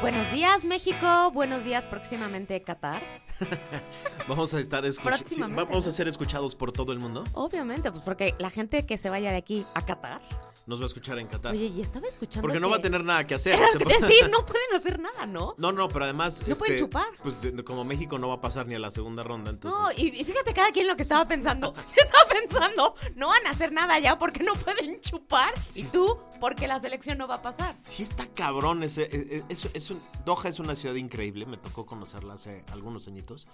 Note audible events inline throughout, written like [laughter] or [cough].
Buenos días, México. Buenos días, próximamente Qatar. [laughs] Vamos a estar escuch- sí, Próximamente, vamos a ser escuchados por todo el mundo. Obviamente, pues porque la gente que se vaya de aquí a Qatar. Nos va a escuchar en Qatar. Oye, y estaba escuchando. Porque no que- va a tener nada que hacer. O sea, que decir, [laughs] no pueden hacer nada, ¿no? No, no, pero además. No pueden este, chupar. Pues como México no va a pasar ni a la segunda ronda, entonces. No, y, y fíjate cada quien lo que estaba pensando. [laughs] estaba pensando, no van a hacer nada ya porque no pueden chupar. Y tú, porque la selección no va a pasar. Sí está cabrón ese, e- e- es, es un- Doha es una ciudad increíble, me tocó conocerla hace algunos añitos.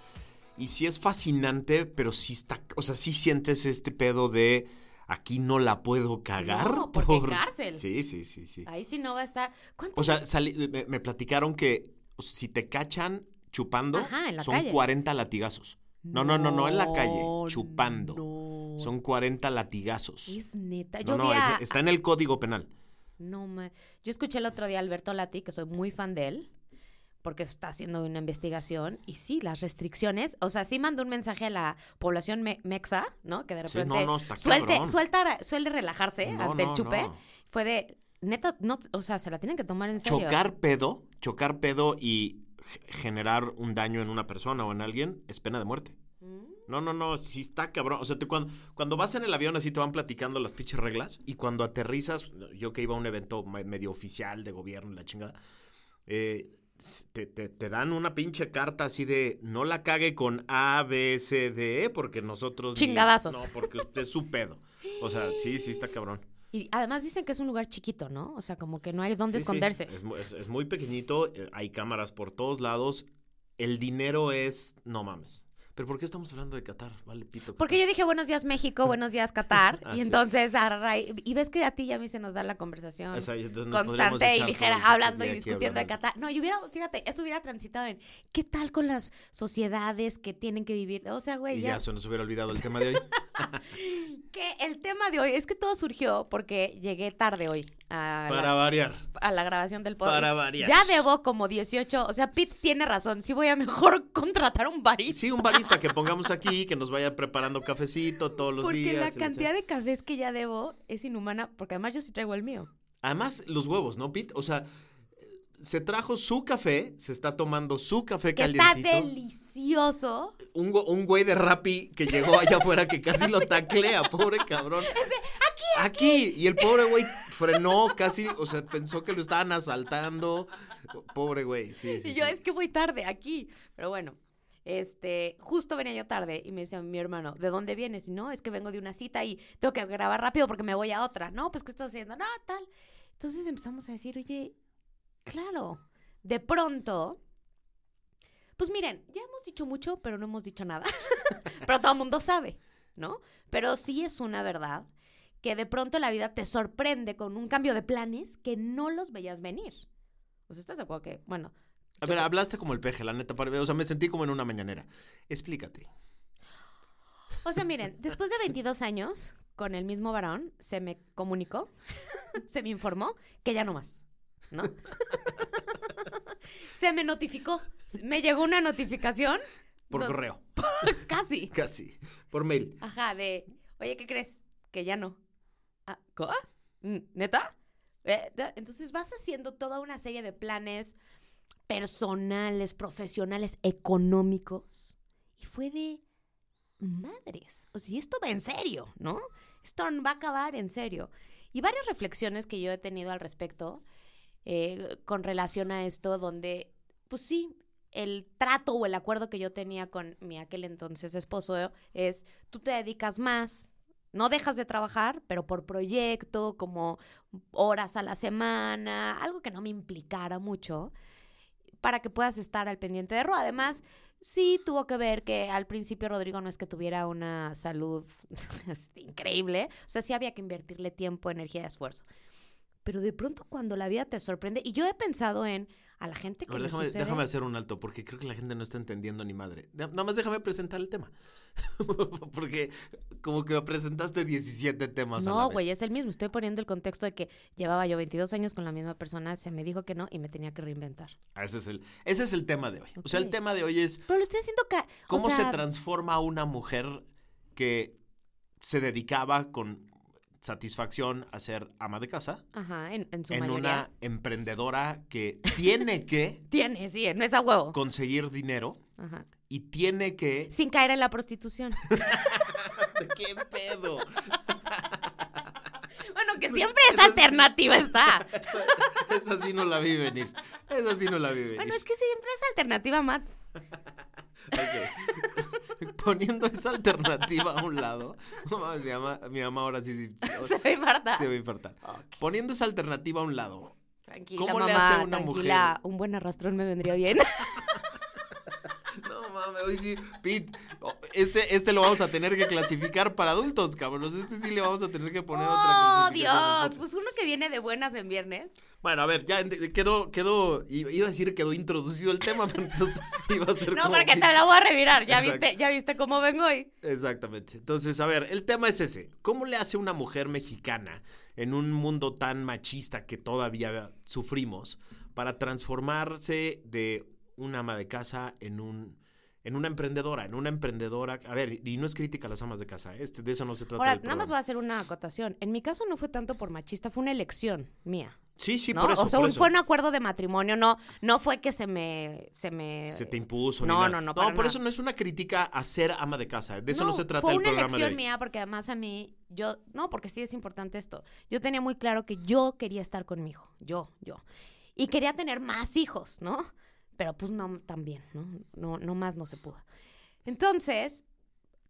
Y sí es fascinante, pero sí está, o sea, sí sientes este pedo de aquí no la puedo cagar. No, porque cárcel. Sí, sí, sí, sí. Ahí sí no va a estar. ¿Cuánto? O sea, sali- me, me platicaron que si te cachan chupando, Ajá, en la son calle. 40 latigazos. No, no, no, no en la calle, No, chupando. no. Son 40 latigazos. Es neta. No, Yo no, vi a- es- está en el código penal. No, ma- yo escuché el otro día a Alberto Lati, que soy muy fan de él, porque está haciendo una investigación. Y sí, las restricciones, o sea, sí mandó un mensaje a la población me- mexa, ¿no? Que de Sí, repente no, no, está suelte, suelta, suele relajarse No, ante el chupe. Fue de, neta, no, o sea, se la tienen que tomar en serio. Chocar pedo, chocar pedo y generar un daño en una persona o en alguien es pena de muerte. Mm. No, no, no, sí está cabrón. O sea, te- cuando, cuando vas en el avión así te van platicando las pinches reglas y cuando aterrizas, yo que iba a un evento me- medio oficial de gobierno la chingada, eh, te, te- te dan una pinche carta así de no la cague con A, B, C, D, E porque nosotros... ni- Chingadazos. no, porque usted es su pedo. O sea, sí, sí está cabrón. Y además dicen que es un lugar chiquito, ¿no? O sea, como que no hay dónde Sí, sí, esconderse. Es, es- es muy pequeñito, eh, hay cámaras por todos lados. El dinero es. No mames. ¿Pero por qué estamos hablando de Qatar? Vale, pito. Porque yo dije buenos días México, buenos días Qatar, Ah, [laughs] y sí. entonces y ves que a ti y a mí se nos da la conversación O sea, constante y ligera, hablando y discutiendo de. Qatar. No, yo hubiera, fíjate, eso hubiera transitado en qué tal con las sociedades que tienen que vivir. O sea, güey, Y ya, ya se nos hubiera olvidado el tema de hoy. [laughs] que el tema de hoy es que todo surgió porque llegué tarde hoy a, Para la, variar. a la grabación del podcast. Para variar. Ya debo como 18, o sea, Pete tiene razón, sí voy a mejor [laughs] contratar un barista. Sí, un barista que pongamos aquí, que nos vaya preparando cafecito todos los Porque días. la y sé. cantidad de cafés que ya debo es inhumana, porque además yo sí traigo el mío. Además, los huevos, ¿no, Pete? O sea, se trajo su café, se está tomando su café Que está delicioso. un, un güey de Rappi que llegó allá afuera que casi lo [laughs] taclea, pobre cabrón. aquí, aquí. Y el pobre güey frenó casi, o sea, pensó que lo estaban asaltando. Pobre güey, sí, sí. y yo sí. es que voy tarde aquí. Pero bueno, este, justo venía yo tarde y me decía mi hermano, ¿de dónde vienes? Y no, es que vengo de una cita y tengo que grabar rápido porque me voy a otra. No, pues ¿qué estás haciendo? No, tal. Entonces empezamos a decir, oye, claro, de pronto, pues miren, ya hemos dicho mucho, pero no hemos dicho nada. [laughs] pero todo el mundo sabe, ¿no? Pero sí es una verdad que de pronto la vida te sorprende con un cambio de planes que no los veías venir. O sea, ¿estás de acuerdo que, bueno, A ver, hablaste como el peje, la neta. para- O sea, me sentí como en una mañanera. Explícate. O sea, miren, [laughs] después de 22 años con el mismo varón, se me comunicó, [laughs] se me informó que ya no más, ¿no? [laughs] se me notificó, me llegó una notificación. Por no, correo. Casi. Casi. Por mail. Ajá, de, oye, ¿qué crees? Que ya no. Ah, ¿co- Mm, ¿Neta? Eh, Entonces vas haciendo toda una serie de planes personales, profesionales, económicos. Y fue de madres. O sea, esto va en serio, ¿no? Esto va a acabar en serio. Y varias reflexiones que yo he tenido al respecto eh, con relación a esto, donde, pues sí, el trato o el acuerdo que yo tenía con mi aquel entonces esposo es, tú te dedicas más, no dejas de trabajar, pero por proyecto, como horas a la semana, algo que no me implicara mucho, para que puedas estar al pendiente de Ro. Además, sí tuvo que ver que al principio Rodrigo no es que tuviera una salud [laughs] increíble, o sea, sí había que invertirle tiempo, energía y esfuerzo. Pero de pronto cuando la vida te sorprende, y yo he pensado en a la gente que A ver, le déjame, sucede- déjame hacer un alto, porque creo que la gente no está entendiendo ni madre. De- Nada más déjame presentar el tema. [laughs] porque como que presentaste 17 temas No, güey, es el mismo. Estoy poniendo el contexto de que llevaba yo 22 años con la misma persona, se me dijo que no y me tenía que reinventar. Ah, Ese es el, ese es el tema de hoy. O sea, el tema de hoy es Pero lo estoy haciendo ca o cómo se sea, transforma una mujer que se dedicaba con satisfacción a ser ama de casa Ajá, en, en su en mayoría. una emprendedora que tiene que [laughs] Tiene, sí, no es a huevo. conseguir dinero Ajá. y tiene que... Sin caer en la prostitución. [laughs] ¿Qué pedo? [laughs] bueno, que siempre esa alternativa está. Esa sí no la vi venir. Esa sí no la vi venir. Bueno, es que siempre esa alternativa, Mats. Ok. [laughs] Poniendo esa alternativa a un lado. [laughs] Mi mamá, mi mamá ahora sí, [laughs] sí, Se va a infartar. se va a infartar. Poniendo esa alternativa a un lado. Tranquila, ¿Cómo mamá, le hace a una tranquila. Un buen arrastrón me vendría bien. Mames, hoy sí, Pete, oh, este, este lo vamos a tener que clasificar para adultos, cabrones. Este sí le vamos a tener que poner otra ¡Oh, clasificación. Dios! Pues uno que viene de buenas en viernes. Bueno, a ver, ya quedó, quedó, iba a decir quedó introducido el tema, [laughs] pero entonces iba a ser No, como porque te la voy a revirar. Ya Exacto. viste, ya viste cómo vengo hoy. Exactamente. Entonces, a ver, el tema es ese. ¿Cómo le hace una mujer mexicana en un mundo tan machista que todavía sufrimos para transformarse de una ama de casa en un en una emprendedora, en una emprendedora. A ver, y no es crítica a las amas de casa, ¿eh? este, de eso no se trata. Ahora, nada más voy programa. a hacer una acotación. En mi caso no fue tanto por machista, fue una elección mía. Sí, sí, ¿no? por eso. o sea, por un- eso. fue un acuerdo de matrimonio, no, no fue que se me, se me. Se te impuso. ni No, nada. no, no, No, por nada. eso no es una crítica a ser ama de casa. De eso no, se trata fue el una programa de elección hoy. mía porque además a mí, yo, no, porque sí es importante esto. Yo tenía muy claro que yo quería estar con mi hijo, yo, yo. Y quería tener más hijos, ¿no? Pero pues no, también, ¿no? No, no más no se pudo. Entonces,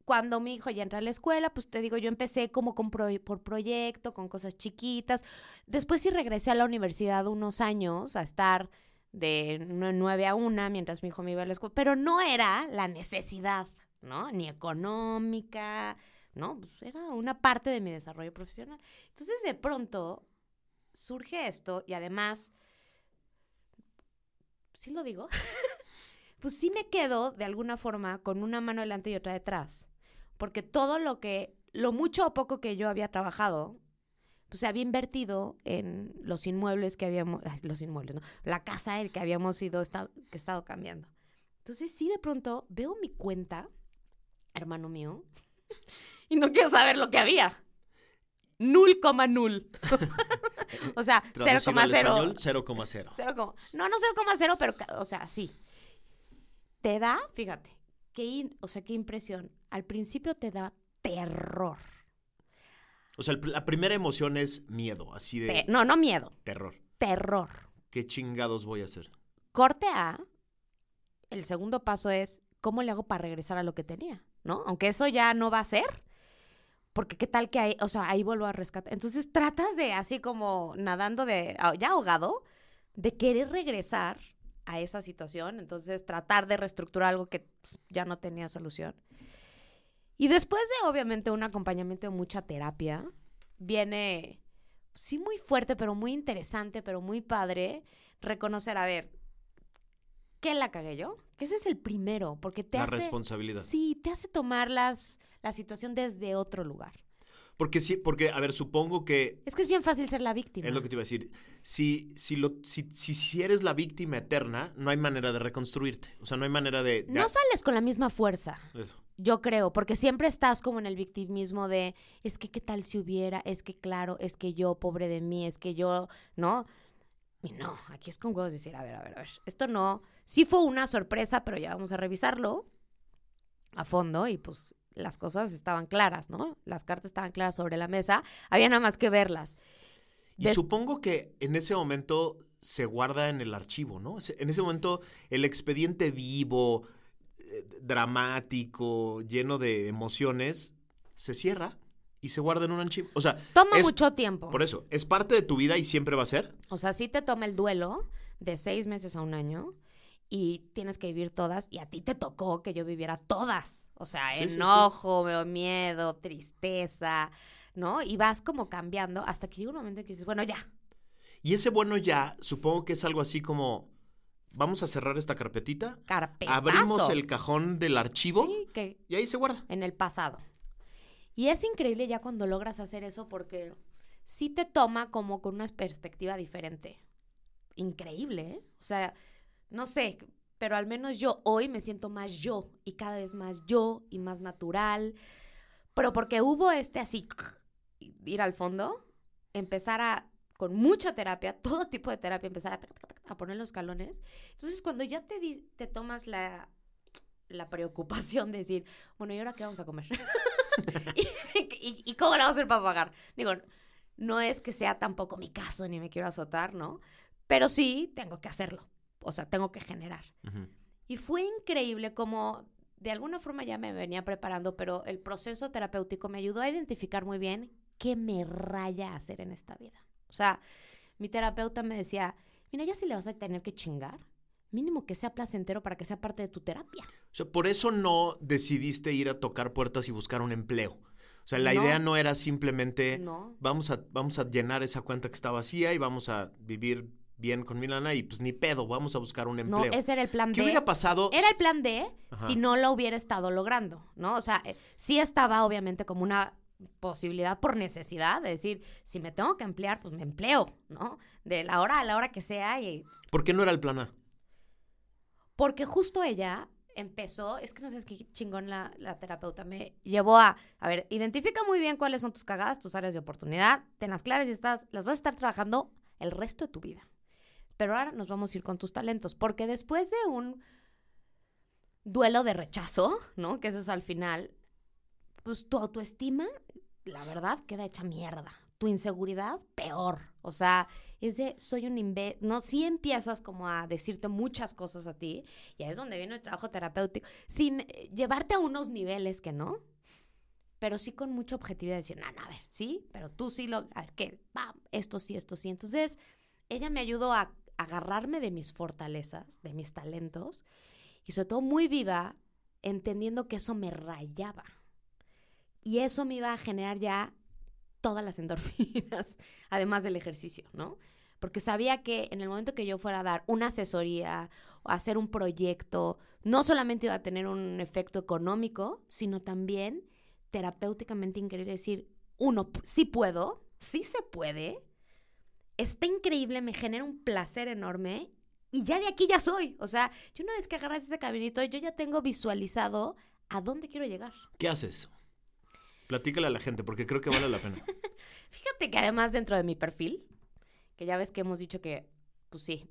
cuando mi hijo ya entra a la escuela, pues te digo, yo empecé como con por proyecto, con cosas chiquitas. Después sí regresé a la universidad unos años a estar de nue- nueve a una mientras mi hijo me iba a la escuela. Pero no era la necesidad, ¿no? Ni económica, ¿no? Pues era una parte de mi desarrollo profesional. Entonces, de pronto, surge esto y además, ¿sí lo digo? [laughs] pues sí me quedo de alguna forma con una mano delante y otra detrás. Porque todo lo que, lo mucho o poco que yo había trabajado, pues había invertido en los inmuebles que habíamos, los inmuebles, ¿no? La casa el que habíamos ido, estado, que estado cambiando. Entonces sí de pronto veo mi cuenta, hermano mío, [laughs] y no quiero saber lo que había. Null coma null. [laughs] o sea, Traducido al 0,0. español, 0,0. Cero coma- no, no 0,0, pero, o sea, sí. Te da, fíjate, qué, o sea, qué impresión. Al principio te da terror. O sea, la primera emoción es miedo, así de Te- no, no miedo, terror. terror. ¿Qué chingados voy a hacer? Corte A, el segundo paso es, ¿cómo le hago para regresar a lo que tenía? ¿No? Aunque eso ya no va a ser. Porque qué tal que ahí, o sea, ahí vuelvo a rescatar. Entonces tratas de, así como nadando de, ah, ya ahogado, de querer regresar a esa situación. Entonces tratar de reestructurar algo que pues, ya no tenía solución. Y después de, obviamente, un acompañamiento de mucha terapia, viene, sí, muy fuerte, pero muy interesante, pero muy padre, reconocer, a ver, ¿qué la cagué yo? Que ese es el primero, porque te La hace... responsabilidad. Sí, te hace tomar las, la situación desde otro lugar. Porque sí, porque, a ver, supongo que Es que es bien fácil ser la víctima. es lo que te iba a decir. Si, si, lo, si, si, eres la víctima eterna, no hay manera de reconstruirte. O sea, no hay manera de. de- No sales con la misma fuerza, Eso. yo creo, porque siempre estás como en el victimismo de, es que qué tal si hubiera, es que claro, es que yo, pobre de mí, es que yo, ¿no? Y no, aquí es con huevos decir, a ver, a ver, a ver, esto no, sí fue una sorpresa, pero ya vamos a revisarlo a fondo y pues las cosas estaban claras, ¿no? Las cartas estaban claras sobre la mesa, había nada más que verlas. Y supongo que en ese momento se guarda en el archivo, ¿no? En ese momento el expediente vivo, eh, dramático, lleno de emociones, se cierra y se guarda en un archivo. O sea, Toma es- mucho tiempo. Por eso, ¿es parte de tu vida y siempre va a ser? O sea, sí te toma el duelo de seis meses a un año y tienes que vivir todas y a ti te tocó que yo viviera todas. O sea, Sí, sí, sí. enojo, miedo, tristeza, ¿no? Y vas como cambiando hasta que llega un momento en que dices, bueno, ya. Y ese bueno ya, supongo que es algo así como, vamos a cerrar esta carpetita, Carpetazo. abrimos el cajón del archivo Sí, que y ahí se guarda. en el pasado. Y es increíble ya cuando logras hacer eso porque sí te toma como con una perspectiva diferente. Increíble, ¿eh? O sea, no sé, pero al menos yo hoy me siento más yo y cada vez más yo y más natural. Pero porque hubo este así, ir al fondo, empezar a, con mucha terapia, [laughs] todo tipo de terapia, empezar a, poner los escalones. Entonces, cuando ya te, di- te tomas la, la preocupación de decir, bueno, ¿y ahora qué vamos a comer? [laughs] [laughs] ¿Y, y, y cómo le vamos a hacer para pagar? Digo, no es que sea tampoco mi caso, ni me quiero azotar, ¿no? Pero sí tengo que hacerlo. O sea, tengo que generar. Y fue increíble como de alguna forma ya me venía preparando, pero el proceso terapéutico me ayudó a identificar muy bien qué me raya hacer en esta vida. O sea, mi terapeuta me decía, mira, ya si le vas a tener que chingar, mínimo que sea placentero para que sea parte de tu terapia. O sea, por eso no decidiste ir a tocar puertas y buscar un empleo. O sea, la No. idea no era simplemente No. vamos a, vamos a llenar esa cuenta que está vacía y vamos a vivir bien con mi lana y pues ni pedo, vamos a buscar un No, empleo. ese era el plan ¿Qué D. hubiera pasado? Era el plan D Ajá. si no lo hubiera estado logrando, ¿no? O sea, eh, sí estaba obviamente como una posibilidad por necesidad de decir, si me tengo que emplear, pues me empleo, ¿no? De la hora a la hora que sea y ¿Por qué no era el plan A? porque justo ella empezó, es que no sé, es que chingón la, la terapeuta me llevó a, a ver, identifica muy bien cuáles son tus cagadas, tus áreas de oportunidad, tenlas claras y estás, las vas a estar trabajando el resto de tu vida. Pero ahora nos vamos a ir con tus talentos, porque después de un duelo de rechazo, ¿no? Que eso es al final, pues tu autoestima, la verdad, queda hecha mierda. Tu inseguridad, peor. O sea, es de soy un imbécil. No, sí empiezas como a decirte muchas cosas a ti, y ahí es donde viene el trabajo terapéutico, sin eh, llevarte a unos niveles que no, pero sí con mucha objetividad, decir, no, no, a ver, sí, pero tú sí lo, a ver, ¿qué? Esto sí, esto sí. Entonces, ella me ayudó a agarrarme de mis fortalezas, de mis talentos, y sobre todo muy viva, entendiendo que eso me rayaba. Y eso me iba a generar ya todas las endorfinas, [laughs] además del ejercicio, ¿no? Porque sabía que en el momento que yo fuera a dar una asesoría o hacer un proyecto, no solamente iba a tener un efecto económico, sino también terapéuticamente increíble decir, uno, sí puedo, sí se puede, está increíble, me genera un placer enorme y ya de aquí ya soy. O sea, yo una vez que agarras ese caminito, yo ya tengo visualizado a dónde quiero llegar. ¿Qué haces? Platícale a la gente porque creo que vale la pena. [laughs] Fíjate que además dentro de mi perfil, que ya ves que hemos dicho que, pues sí,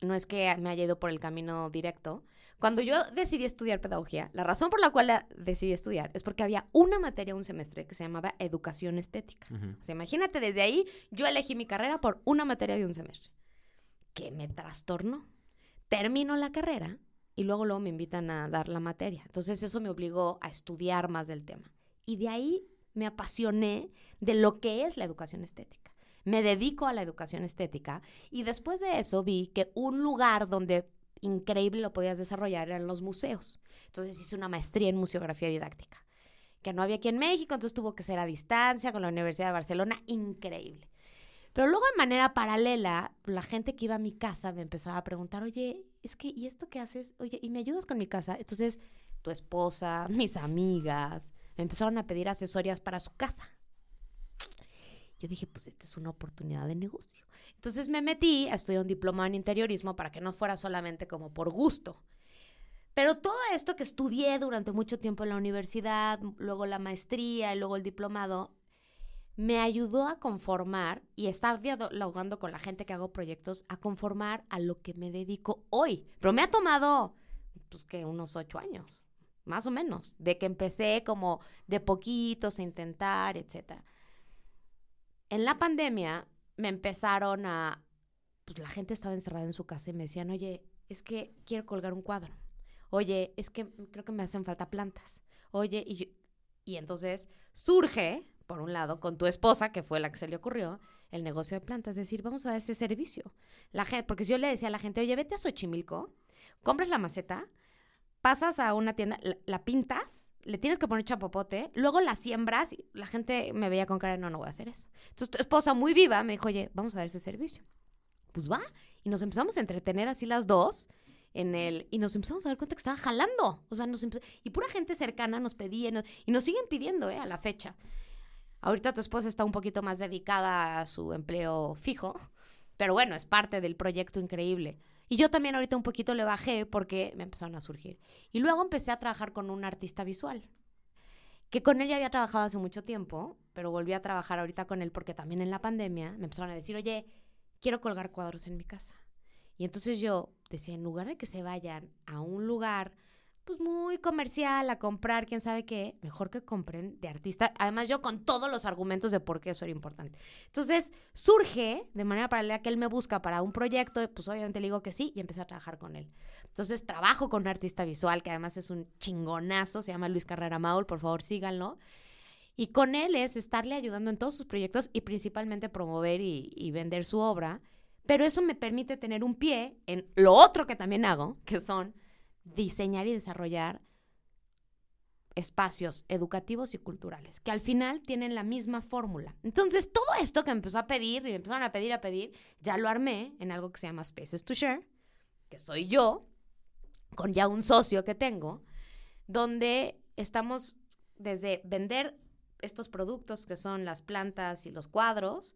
no es que me haya ido por el camino directo. Cuando yo decidí estudiar pedagogía, la razón por la cual la decidí estudiar es porque había una materia un semestre que se llamaba educación estética. Ujú. O sea, imagínate, desde ahí yo elegí mi carrera por una materia de un semestre. Que me trastornó. Termino la carrera y luego, luego me invitan a dar la materia. Entonces eso me obligó a estudiar más del tema. Y de ahí me apasioné de lo que es la educación estética. Me dedico a la educación estética y después de eso vi que un lugar donde increíble lo podías desarrollar eran los museos. Entonces hice una maestría en museografía didáctica, que no había aquí en México, entonces tuvo que ser a distancia con la Universidad de Barcelona, increíble. Pero luego de manera paralela, la gente que iba a mi casa me empezaba a preguntar, oye, es que, ¿y esto qué haces? Oye, ¿y me ayudas con mi casa? Entonces, tu esposa, mis amigas, me empezaron a pedir asesorías para su casa. Yo dije, pues esta es una oportunidad de negocio. Entonces me metí a estudiar un diplomado en interiorismo para que no fuera solamente como por gusto. Pero todo esto que estudié durante mucho tiempo en la universidad, luego la maestría y luego el diplomado, me ayudó a conformar y estar dialogando con la gente que hago proyectos, a conformar a lo que me dedico hoy. Pero me ha tomado, pues que unos ocho años, más o menos, de que empecé como de poquitos a intentar, etc. En la pandemia me empezaron a, pues la gente estaba encerrada en su casa y me decían, oye, es que quiero colgar un cuadro. Oye, es que creo que me hacen falta plantas. Oye, y, yo- y entonces surge, por un lado, con tu esposa, que fue la que se le ocurrió, el negocio de plantas. Es decir, vamos a dar ese servicio. La gente, porque yo le decía a la gente, oye, vete a Xochimilco, compras la maceta, pasas a una tienda, la pintas, le tienes que poner chapopote, luego la siembras y la gente me veía con cara de no, no voy a hacer eso. Entonces tu esposa muy viva me dijo, oye, vamos a dar ese servicio. Pues va. Y nos empezamos a entretener así las dos en el y nos empezamos a dar cuenta que estaba jalando. O sea, nos y pura gente cercana nos pedía y nos siguen pidiendo, ¿eh? A la fecha. Ahorita tu esposa está un poquito más dedicada a su empleo fijo, pero bueno, es parte del proyecto increíble. Y yo también ahorita un poquito le bajé porque me empezaron a surgir. Y luego empecé a trabajar con un artista visual, que con él ya había trabajado hace mucho tiempo, pero volví a trabajar ahorita con él porque también en la pandemia me empezaron a decir, oye, quiero colgar cuadros en mi casa. Y entonces yo decía, en lugar de que se vayan a un lugar pues muy comercial a comprar quién sabe qué, mejor que compren de artista. Además yo con todos los argumentos de por qué eso era importante. Entonces surge de manera paralela que él me busca para un proyecto, pues obviamente le digo que sí y empecé a trabajar con él. Entonces trabajo con un artista visual que además es un chingonazo, se llama Luis Carrera Maul, por favor síganlo. Y con él es estarle ayudando en todos sus proyectos y principalmente promover y, y vender su obra. Pero eso me permite tener un pie en lo otro que también hago, que son diseñar y desarrollar espacios educativos y culturales, que al final tienen la misma fórmula. Entonces, todo esto que empezó a pedir y me empezaron a pedir, a pedir, ya lo armé en algo que se llama Spaces to Share, que soy yo, con ya un socio que tengo, donde estamos desde vender estos productos que son las plantas y los cuadros,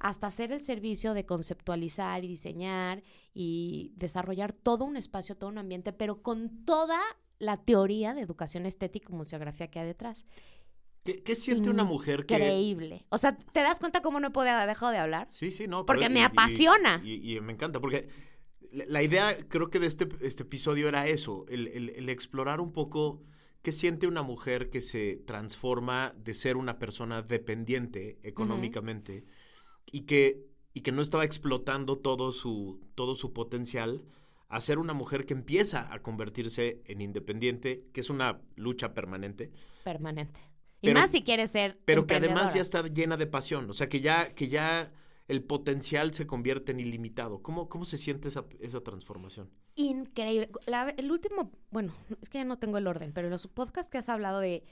hasta hacer el servicio de conceptualizar y diseñar y desarrollar todo un espacio, todo un ambiente, pero con toda la teoría de educación estética y museografía que hay detrás. ¿Qué, qué siente una mujer que... Increíble. O sea, ¿te das cuenta cómo no he podido dejar de hablar? Sí, sí, no. Porque pero- me y- apasiona. Y, y me encanta, porque la, idea creo que de este, este episodio era eso, el, el- el explorar un poco qué siente una mujer que se transforma de ser una persona dependiente económicamente y, que, y que no estaba explotando todo su, todo su potencial a ser una mujer que empieza a convertirse en independiente, que es una lucha permanente, Permanente. Y Pero- más si quieres ser. pero que además ya está llena de pasión, o sea, que ya, que ya el potencial se convierte en ilimitado. ¿Cómo, cómo se siente esa, esa transformación? Increíble. La- el último, bueno, es que ya no tengo el orden, pero en los podcasts que has hablado de.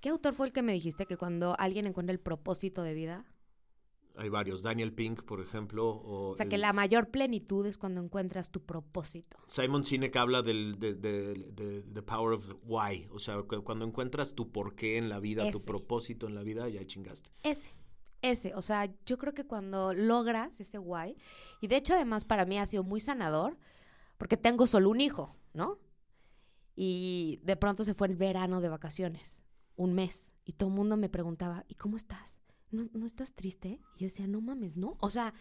¿Qué autor fue el que me dijiste que cuando alguien encuentra el propósito de vida? Hay varios, Daniel Pink, por ejemplo, o, O sea, que el- la mayor plenitud es cuando encuentras tu propósito. Simon Sinek habla del de, de- de- the power of why, o sea, cu- cuando encuentras tu porqué en la vida, tu propósito en la vida, ya chingaste. Ese, ese. O sea, yo creo que cuando logras ese guay, y de hecho además para mí ha sido muy sanador, porque tengo solo un hijo, ¿no? Y de pronto se fue el verano de vacaciones, un mes, y todo el mundo me preguntaba, ¿y cómo estás? ¿No, ¿No estás triste? Y yo decía, no mames, no. O sea,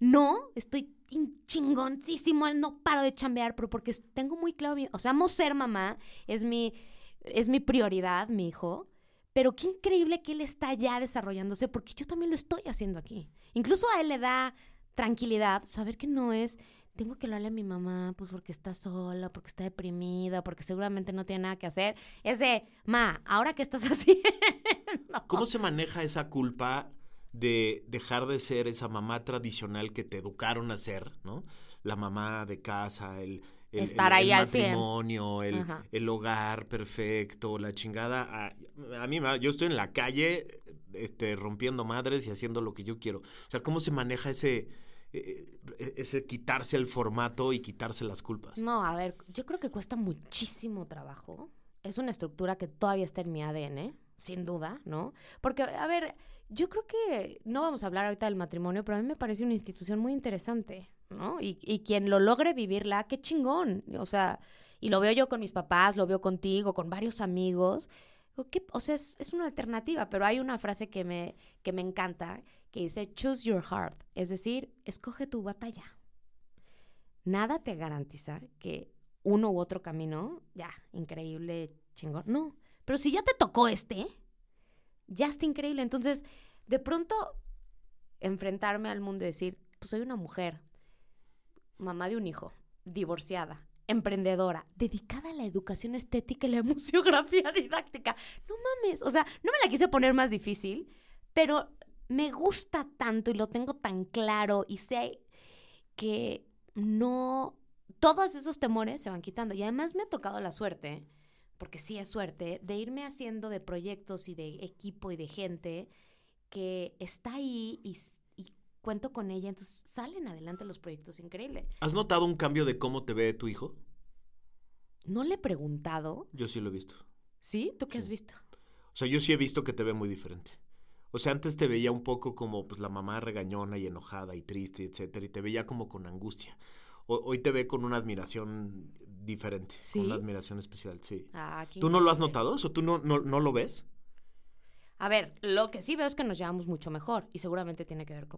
no, estoy in- chingoncísimo, no paro de chambear, pero porque tengo muy claro, o sea, amo ser mamá, es mi, es mi prioridad, mi hijo, pero qué increíble que él está ya desarrollándose, porque yo también lo estoy haciendo aquí. Incluso a él le da tranquilidad saber que no es, tengo que hablarle a mi mamá, pues porque está sola, porque está deprimida, porque seguramente no tiene nada que hacer. Es de, ma, ¿ahora qué estás [laughs] haciendo? [laughs] ¿Cómo se maneja esa culpa de dejar de ser esa mamá tradicional que te educaron a ser, ¿no? La mamá de casa, el, el, Estar el- ahí el al matrimonio, el, hogar perfecto, la chingada. A, a mí, me- yo estoy en la calle este, rompiendo madres y haciendo lo que yo quiero. O sea, ¿cómo se maneja ese, eh, ese quitarse el formato y quitarse las culpas? No, a ver, yo creo que cuesta muchísimo trabajo. Es una estructura que todavía está en mi ADN, sin duda, ¿no? Porque, a ver, yo creo que no vamos a hablar ahorita del matrimonio, pero a mí me parece una institución muy interesante, ¿no? Y, y quien lo logre vivirla, qué chingón. O sea, y lo veo yo con mis papás, lo veo contigo, con varios amigos. Qué- o sea, es, es una alternativa, pero hay una frase que me, que me encanta que dice, choose your heart, es decir, escoge tu batalla nada te garantiza que uno u otro camino, ya, increíble, chingón. No, pero si ya te tocó este, ya está increíble. Entonces, de pronto, enfrentarme al mundo y decir, pues soy una mujer, mamá de un hijo, divorciada, emprendedora, dedicada a la educación estética y la [laughs] museografía didáctica. No mames, o sea, no me la quise poner más difícil, pero me gusta tanto y lo tengo tan claro y sé que no, todos esos temores se van quitando. Y además me ha tocado la suerte, porque sí es suerte, de irme haciendo de proyectos y de equipo y de gente que está ahí y, y cuento con ella, entonces salen adelante los proyectos increíbles. ¿Has notado un cambio de cómo te ve tu hijo? No le he preguntado. Yo sí lo he visto. ¿Sí? ¿Tú qué has visto? O sea, yo sí he visto que te ve muy diferente. O sea, antes te veía un poco como pues la mamá regañona y enojada y triste, etcétera, y te veía como con angustia. Hoy te ve con una admiración diferente, ¿Sí? con una admiración especial, sí. Ah, ¿Tú no lo has notado? ¿O tú no, no, no lo ves? A ver, lo que sí veo es que nos llevamos mucho mejor y seguramente tiene que ver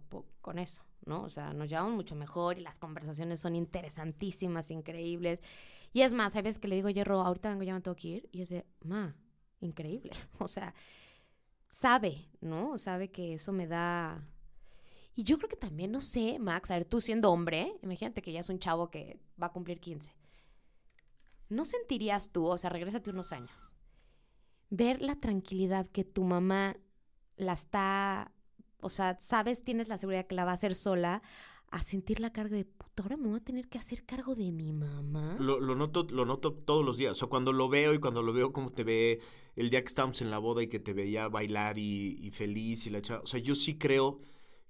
con, eso, ¿no? O sea, nos llevamos mucho mejor y las conversaciones son interesantísimas, increíbles. Y es más, hay veces que le digo, Hierro, ahorita vengo, ya me tengo que ir. Y es de, ma, increíble. [laughs] O sea, sabe, ¿no? Sabe que eso me da... Y yo creo que también, no sé, Max, a ver, tú siendo hombre, imagínate que ya es un chavo que va a cumplir 15. ¿No sentirías tú, o sea, regrésate unos años, ver la tranquilidad que tu mamá la está, o sea, sabes, tienes la seguridad que la va a hacer sola, a sentir la carga de, puta, ahora me voy a tener que hacer cargo de mi mamá? Lo, lo noto, lo noto todos los días. O sea, cuando lo veo y cuando lo veo como te ve el día que estábamos en la boda y que te veía bailar y, feliz y la chava. O sea, yo sí creo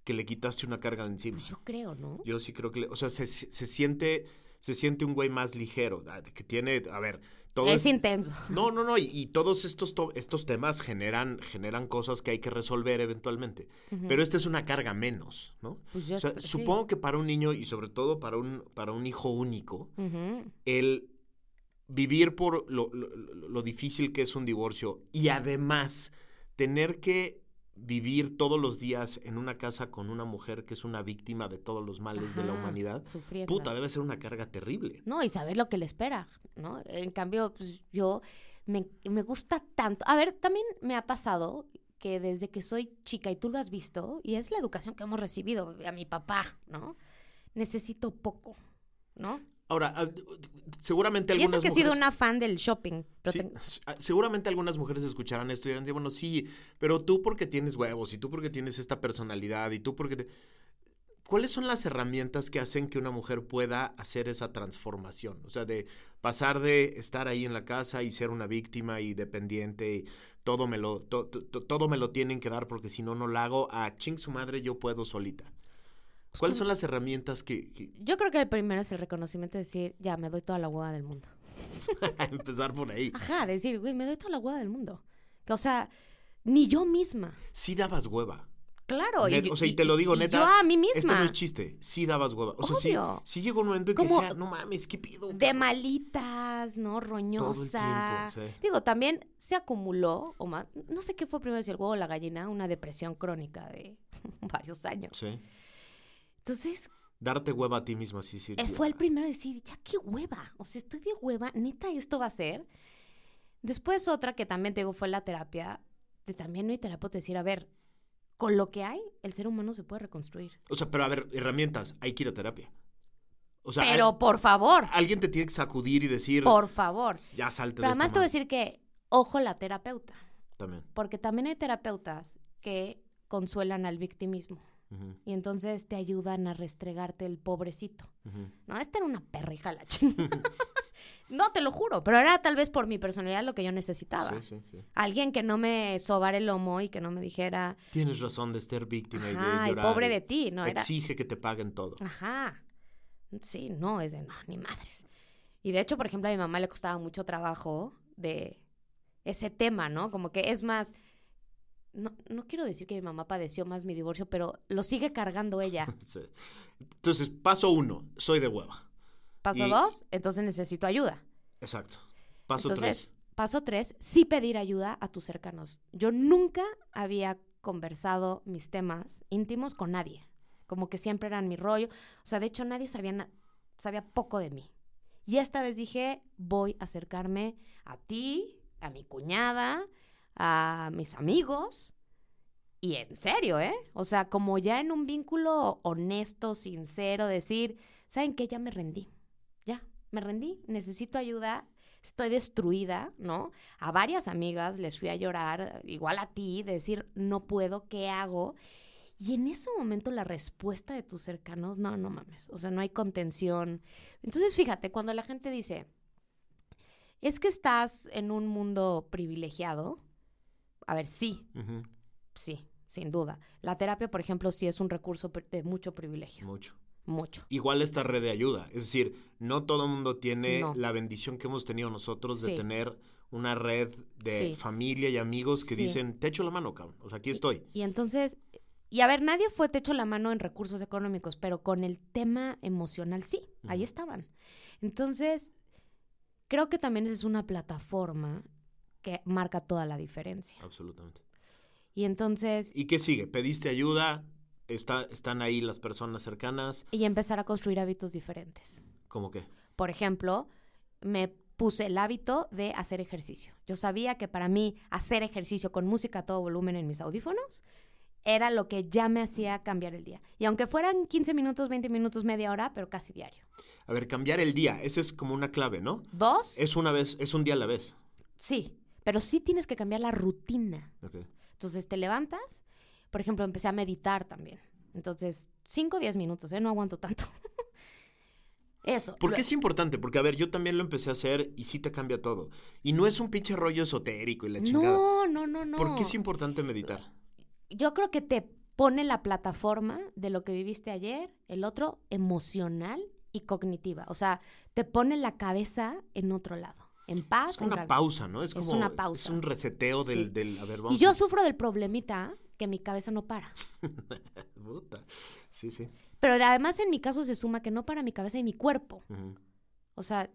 que le quitaste una carga de encima. Pues yo creo, ¿no? Yo sí creo que, le- o sea, se, se siente, se siente un güey más ligero, ah, que tiene, a ver, todo es es- intenso. No, no, no, y, y todos estos, to- estos temas generan, generan cosas que hay que resolver eventualmente, pero esta es una carga menos, ¿no? Pues yo O sea, sí. supongo que para un niño y sobre todo para un, para un hijo único, el vivir por lo- lo difícil que es un divorcio y además tener que vivir todos los días en una casa con una mujer que es una víctima de todos los males de la humanidad, Sufriendo. puta, debe ser una carga terrible. No, y saber lo que le espera, ¿no? En cambio, pues yo me, me gusta tanto. A ver, también me ha pasado que desde que soy chica, y tú lo has visto, y es la educación que hemos recibido a mi papá, ¿no? Necesito poco, ¿no? Ahora, ah, seguramente Y eso algunas que he sido mujeres... una fan del shopping. pero Sí, ten- ah, seguramente algunas mujeres escucharán esto y dirán, bueno, sí, pero tú porque tienes huevos y tú porque tienes esta personalidad y tú porque... te-". ¿Cuáles son las herramientas que hacen que una mujer pueda hacer esa transformación? O sea, de pasar de estar ahí en la casa y ser una víctima y dependiente y todo me lo, to- todo me lo tienen que dar porque si no, no lo hago. A ching su madre, yo puedo solita. ¿Cuáles son las herramientas que, que- Yo creo que el primero es el reconocimiento de decir, ya, me doy toda la hueva del mundo. [laughs] empezar por ahí? Ajá, decir, güey, me doy toda la hueva del mundo. Que, o sea, ni yo misma. Sí dabas hueva. Claro. Net- o sea, y te lo digo, neta, Yo a mí misma. Esto no es chiste. Sí dabas hueva. O sea, sí, Obvio. sí llegó un momento en que decía, no mames, ¿qué pido? de cabrón?" malitas, ¿no? Roñosa. tiempo, sí. Digo, también se acumuló, o más, no sé qué fue primero, si el huevo o la gallina, una depresión crónica de [laughs] varios años. Sí. Entonces, Darte hueva a ti mismo, así sí. eh, fue el primero a decir, ya qué hueva, o sea, estoy de hueva, neta, esto va a ser. Después otra que también te digo fue la terapia, de también mi terapeuta decir, a ver, con lo que hay, el ser humano se puede reconstruir. O sea, pero a ver, herramientas, hay que ir a terapia. O sea, Pero al- por favor, alguien te tiene que sacudir y decir, por favor. ya salte Pero de además esta te voy a madre". decir que, ojo la terapeuta. También. Porque también hay terapeutas que consuelan al victimismo y entonces te ayudan a restregarte el pobrecito. No, esta era una perrija la chingada. [laughs] no, te lo juro, pero era tal vez por mi personalidad lo que yo necesitaba. Sí, sí, sí. Alguien que no me sobara el lomo y que no me dijera, Tienes razón de ser víctima y de ay, pobre de ti, no era. Exige que te paguen todo. Ajá. Sí, no, es de no, ni madres. Y de hecho, por ejemplo, a mi mamá le costaba mucho trabajo de ese tema, ¿no? Como que es más, no, no quiero decir que mi mamá padeció más mi divorcio, pero lo sigue cargando ella. [laughs] Sí. Entonces, paso uno, soy de hueva. Paso Y- dos, entonces necesito ayuda. Exacto. Paso entonces, tres. paso tres, sí pedir ayuda a tus cercanos. Yo nunca había conversado mis temas íntimos con nadie. Como que siempre eran mi rollo. O sea, de hecho, nadie sabía, na- sabía poco de mí. Y esta vez dije, voy a acercarme a ti, a mi cuñada, a mis amigos. Y en serio, ¿eh? O sea, como ya en un vínculo honesto, sincero, decir, ¿saben qué? Ya me rendí. Ya, me rendí. Necesito ayuda. Estoy destruida, ¿no? A varias amigas les fui a llorar, igual a ti, decir, no puedo, ¿qué hago? Y en ese momento la respuesta de tus cercanos, no, no mames, o sea, no hay contención. Entonces, fíjate, cuando la gente dice, es que estás en un mundo privilegiado, a ver, sí, sí, sin duda. La terapia, por ejemplo, sí es un recurso de mucho privilegio, Mucho. mucho. Igual esta red de ayuda. Es decir, no todo el mundo tiene No. la bendición que hemos tenido nosotros de Sí. tener una red de Sí. familia y amigos que Sí. dicen, te echo la mano, cabrón. O sea, aquí estoy. Y entonces, y a ver, nadie fue techo la mano en recursos económicos, pero con el tema emocional sí, ahí estaban. Entonces, creo que también es una plataforma que marca toda la diferencia. Absolutamente. Y entonces, ¿Y qué sigue? ¿Pediste ayuda? Está, ¿Están ahí las personas cercanas? y empezar a construir hábitos diferentes. ¿Cómo qué? Por ejemplo, me puse el hábito de hacer ejercicio. Yo sabía que para mí hacer ejercicio con música a todo volumen en mis audífonos era lo que ya me hacía cambiar el día. Y aunque fueran 15 minutos, 20 minutos, media hora, pero casi diario. A ver, cambiar el día. Esa es como una clave, ¿no? Dos, Es una vez, es un día a la vez. sí, pero sí tienes que cambiar la rutina. Entonces te levantas, por ejemplo, empecé a meditar también. Entonces, 5 o 10 minutos, ¿eh? No aguanto tanto. [laughs] Eso. ¿Por Lo- qué es importante? Porque, a ver, yo también lo empecé a hacer y sí te cambia todo. Y no es un pinche rollo esotérico y la chingada. No, no, no, no. ¿Por qué es importante meditar? yo creo que te pone la plataforma de lo que viviste ayer, el otro emocional y cognitiva. O sea, te pone la cabeza en otro lado, en paz. Es una pausa, ¿no? Es Es como una pausa. Es un reseteo del, Sí. del- a ver, vamos. Y yo a- sufro del problemita que mi cabeza no para. [laughs] Puta. Sí, sí. Pero además en mi caso se suma que no para mi cabeza y mi cuerpo. O sea,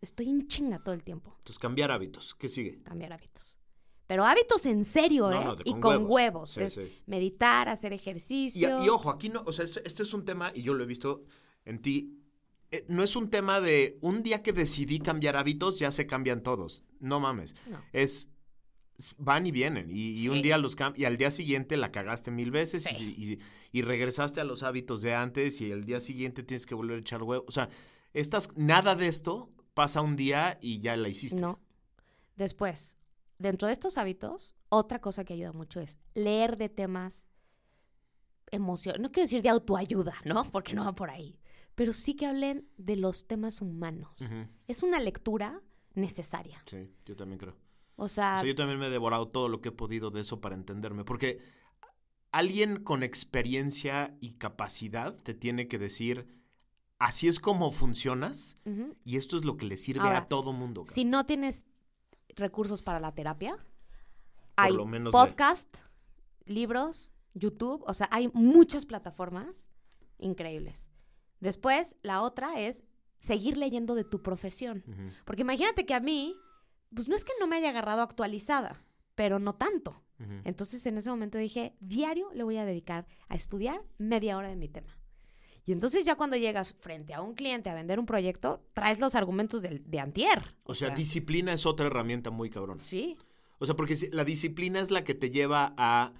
estoy en chinga todo el tiempo. Entonces, cambiar hábitos. ¿Qué sigue? Cambiar hábitos. Pero hábitos en serio, No, ¿eh? no, de- y con huevos. huevos. Sí, es sí. meditar, hacer ejercicio. y ojo, aquí no, o sea, es- este es un tema, y yo lo he visto en ti, no es un tema de un día que decidí cambiar hábitos, ya se cambian todos. No mames. No. Es, van y vienen, y, y un día los y al día siguiente la cagaste mil veces Sí. y, y- y regresaste a los hábitos de antes y el día siguiente tienes que volver a echar huevo. O sea, estas, nada de esto pasa un día y ya la hiciste. No. Después, dentro de estos hábitos, otra cosa que ayuda mucho es leer de temas emocionales. No quiero decir de autoayuda, ¿no? Porque no va por ahí. Pero sí que hablen de los temas humanos. Es una lectura necesaria. Sí, yo también creo. O O sea, yo también me he devorado todo lo que he podido de eso para entenderme. Porque alguien con experiencia y capacidad te tiene que decir, así es como funcionas y esto es lo que le sirve Ahora, a todo mundo. cabrón". si no tienes recursos para la terapia, hay lo menos podcast, libros, YouTube, o sea, hay muchas plataformas increíbles. Después, la otra es seguir leyendo de tu profesión. Porque imagínate que a mí, pues no es que no me haya agarrado actualizada, pero no tanto. Entonces en ese momento dije, diario le voy a dedicar a estudiar media hora de mi tema. Y entonces ya cuando llegas frente a un cliente a vender un proyecto, traes los argumentos del, de antier. O sea, disciplina es otra herramienta muy cabrón. Sí, O sea, porque la disciplina es la que te lleva a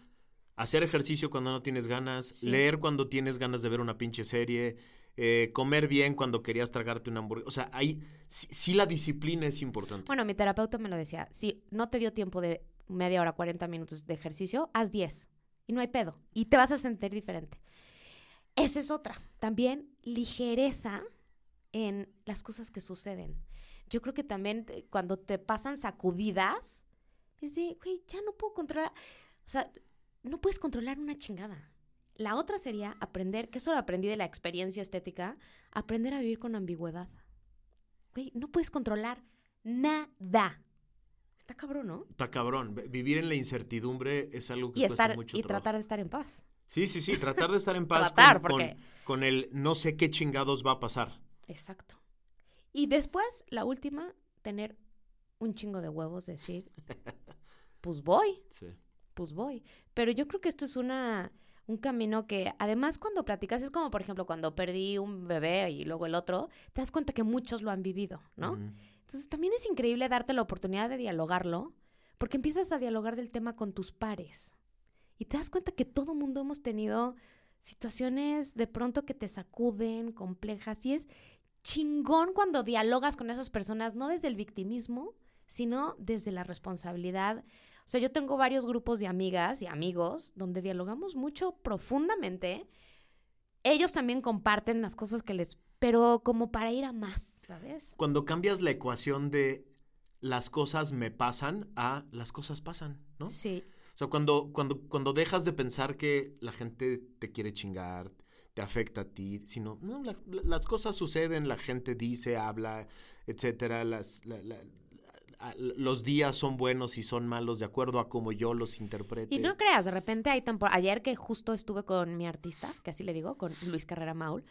hacer ejercicio cuando no tienes ganas, Sí. leer cuando tienes ganas de ver una pinche serie, eh, comer bien cuando querías tragarte una hamburguesa. O sea, ahí sí, la disciplina es importante. Bueno, mi terapeuta me lo decía, si no te dio tiempo de media hora, 40 minutos de ejercicio, haz 10 y no hay pedo y te vas a sentir diferente. Esa es otra, también ligereza en las cosas que suceden. Yo creo que también eh, cuando te pasan sacudidas, es de, güey, ya no puedo controlar, o sea, no puedes controlar una chingada. La otra sería aprender, que eso lo aprendí de la experiencia estética, aprender a vivir con ambigüedad. Güey, no puedes controlar nada. Está cabrón, ¿no? Está cabrón. Vi- Vivir en la incertidumbre es algo que Y cuesta estar mucho y trabajo. tratar de estar en paz. Sí, sí, sí. Tratar de estar en [laughs] paz Tratar, con, con el no sé qué chingados va a pasar. Exacto. Y después, la última, tener un chingo de huevos, decir, [laughs] pues voy, Sí. pues voy. Pero yo creo que esto es una, un camino que además cuando platicas es como, por ejemplo, cuando perdí un bebé y luego el otro, te das cuenta que muchos lo han vivido, ¿no? Entonces también es increíble darte la oportunidad de dialogarlo, porque empiezas a dialogar del tema con tus pares. Y te das cuenta que todo mundo hemos tenido situaciones de pronto que te sacuden, complejas, y es chingón cuando dialogas con esas personas, no desde el victimismo, sino desde la responsabilidad. O sea, yo tengo varios grupos de amigas y amigos donde dialogamos mucho profundamente. Ellos también comparten las cosas que les... pero como para ir a más, ¿sabes? Cuando cambias la ecuación de las cosas me pasan a las cosas pasan, ¿no? Sí. O sea, cuando, cuando, cuando dejas de pensar que la gente te quiere chingar, te afecta a ti, sino, no, la- la- las cosas suceden, la gente dice, habla, etcétera, las, la- los días son buenos y son malos de acuerdo a como yo los interprete. Y no creas, de repente hay. Ayer que justo estuve con mi artista, que así le digo, con Luis Carrera Maul,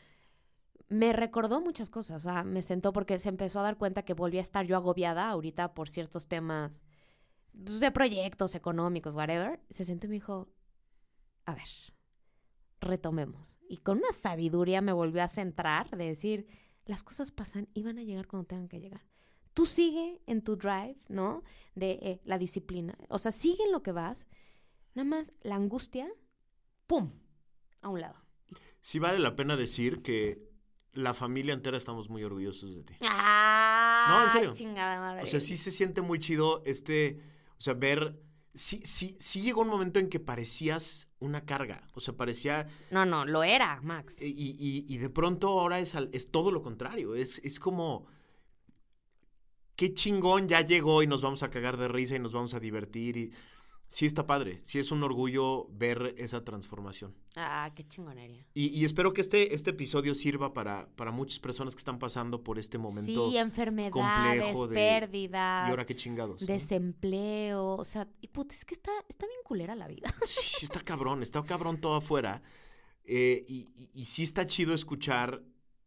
me recordó muchas cosas. O sea, me sentó porque se empezó a dar cuenta que volví a estar yo agobiada ahorita por ciertos temas pues, de proyectos económicos, whatever. Se sentó y me dijo: A ver, retomemos. Y con una sabiduría me volvió a centrar de decir: las cosas pasan y van a llegar cuando tengan que llegar. Tú sigue en tu drive, ¿no? De eh, la disciplina. O sea, sigue en lo que vas. Nada más la angustia, ¡pum! A un lado. Sí vale la pena decir que la familia entera estamos muy orgullosos de ti. ¡Ah! No, en serio. Chingada madre. O sea, sí se siente muy chido este, o sea, ver, sí, sí, sí llegó un momento en que parecías una carga, o sea, parecía, No, no, lo era, Max. y, y- y de pronto ahora es, al- es todo lo contrario, es, es como, qué chingón ya llegó y nos vamos a cagar de risa y nos vamos a divertir y sí está padre, sí es un orgullo ver esa transformación. Ah, qué chingonería. Y, y espero que este, este episodio sirva para, para muchas personas que están pasando por este momento. Sí, enfermedades, complejo de- pérdidas, y ahora qué chingados. desempleo. O sea, y es que está, está bien culera la vida. Sí, está cabrón, está cabrón todo afuera. Eh, y, y- y sí está chido escuchar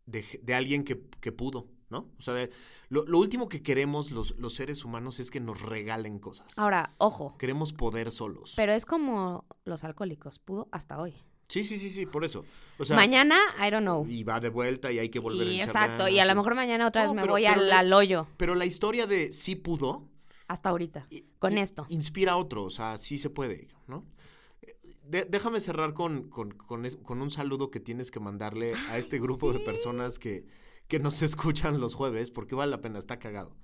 de, de alguien que, que pudo, ¿no? O sea, de- lo, lo último que queremos los, los seres humanos es que nos regalen cosas. Ahora, ojo, Queremos poder solos. pero es como los alcohólicos, pudo hasta hoy. sí, sí, sí, sí, por eso. O sea, mañana, I don't know. Y va de vuelta y hay que volver a Y echar exacto, ganas y a lo mejor mañana otra vez No, me pero- voy pero al, hoyo. Pero la historia de sí pudo Hasta ahorita. Con esto. Inspira a otro, o sea, sí se puede, ¿no? Eh, de- déjame cerrar con, con, con es- con un saludo que tienes que mandarle a este grupo de personas que, que nos [laughs] escuchan los jueves, porque vale la pena, está cagado.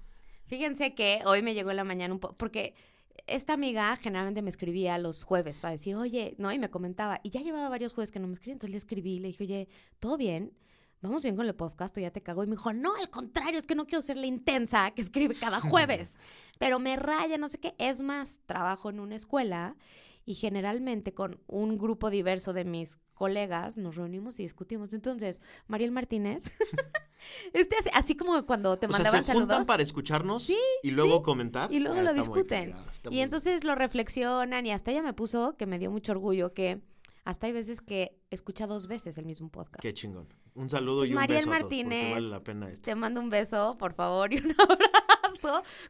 Fíjense que hoy me llegó en la mañana un poco, porque esta amiga generalmente me escribía los jueves para decir, oye, no, y me comentaba, y ya llevaba varios jueves que no me escribía, entonces le escribí, le dije, oye, ¿todo bien? ¿Vamos bien con el podcast o ya te cago? Y me dijo, no, al contrario, es que no quiero ser la intensa que escribe cada [laughs] jueves, pero me raya, no sé qué. Es más, trabajo en una escuela y generalmente con un grupo diverso de mis colegas nos reunimos y discutimos. Entonces, Mariel Martínez, [laughs] este así, como cuando te o sea, mandaban se juntan saludos. para escucharnos Sí, y luego sí. comentar. Y luego Ah, lo discuten. cagado, Y muy- entonces lo reflexionan y hasta ella me puso, que me dio mucho orgullo, que hasta hay veces que escucha dos veces el mismo podcast. Qué chingón. Un saludo Pues y un Mariel beso a todos, porque Martínez, vale la pena esto. Te mando un beso, por favor, y un [laughs] abrazo.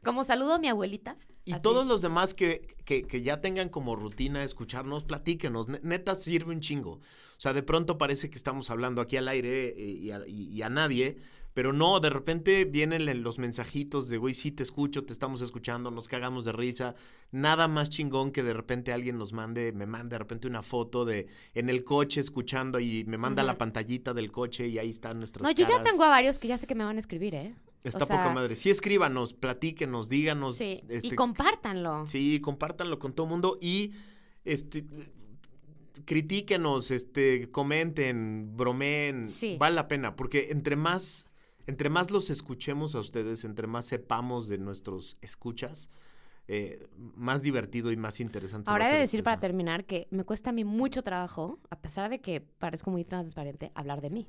Como saludo a mi abuelita. Y Así. todos los demás que, que, que ya tengan como rutina escucharnos, platíquenos. Ne- Neta sirve un chingo. O sea, de pronto parece que estamos hablando aquí al aire eh, y a, y- y a nadie, pero no, de repente vienen en los mensajitos de, güey, sí te escucho, te estamos escuchando, nos cagamos de risa. Nada más chingón que de repente alguien nos mande, me manda de repente una foto de en el coche escuchando y me manda la pantallita del coche y ahí están nuestras No, yo ya tengo a varios que ya sé que me van a escribir, ¿eh? Está o sea, poca madre. Sí, escríbanos, platíquenos, díganos. Sí, y este, compártanlo. Sí, compártanlo con todo el mundo y este critíquenos, este, comenten, bromeen, Sí. vale la pena, porque entre más, entre más los escuchemos a ustedes, entre más sepamos de nuestros escuchas, eh, más divertido y más interesante. Ahora he de decir este para terminar que me cuesta a mí mucho trabajo, a pesar de que parezco muy transparente, hablar de mí.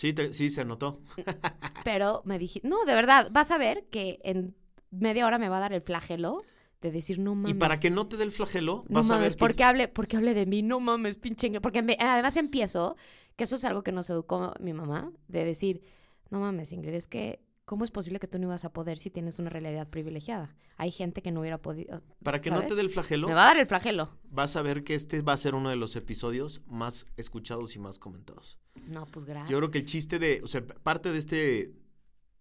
Sí, te- sí, se notó. [laughs] Pero me dije, no, de verdad, vas a ver que en media hora me va a dar el flagelo de decir, no mames. Y para que no te dé el flagelo, No vas a ver mames, que- porque hable, porque hable de mí, no mames, pinche. Porque me- además empiezo, que eso es algo que nos educó mi mamá, de decir, no mames, Ingrid, es que ¿cómo es posible que tú no ibas a poder si tienes una realidad privilegiada? Hay gente que no hubiera podido. Para que no te ¿sabes? dé el flagelo, Me va a dar el flagelo. vas a ver que este va a ser uno de los episodios más escuchados y más comentados. No, pues gracias. Yo creo que el chiste de, o sea, parte de este,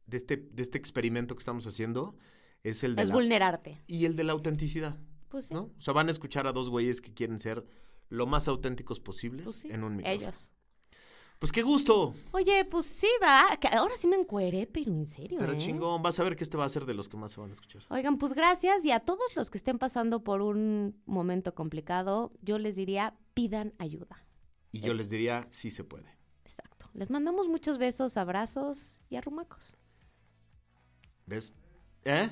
de este, de este experimento que estamos haciendo es el de es la, vulnerarte. y el de la autenticidad, Pues sí. ¿no? O sea, van a escuchar a dos güeyes que quieren ser lo más auténticos posibles Pues sí, en un micrófono. Ellos. Pues qué gusto, Oye, pues sí, va. que Ahora sí me encueré, pero en serio. pero ¿eh? chingón, vas a ver que este va a ser de los que más se van a escuchar. Oigan, pues gracias. Y a todos los que estén pasando por un momento complicado, yo les diría, pidan ayuda. Y yo Es- les diría, sí se puede. Exacto. Les mandamos muchos besos, abrazos y arrumacos. ¿Ves? ¿Eh?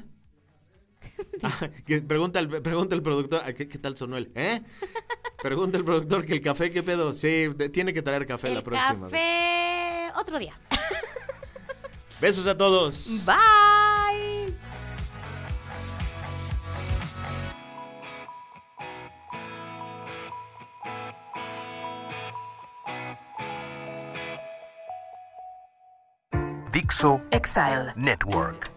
[laughs] Ah, que pregunta, el, pregunta el productor, ¿a ¿qué, qué tal sonó él? ¿Eh? [laughs] Pregunta el productor que el café, ¿qué pedo? Sí, de- tiene que traer café la próxima vez. café, otro día. [laughs] Besos a todos. Bye. Dixo Exile. Network.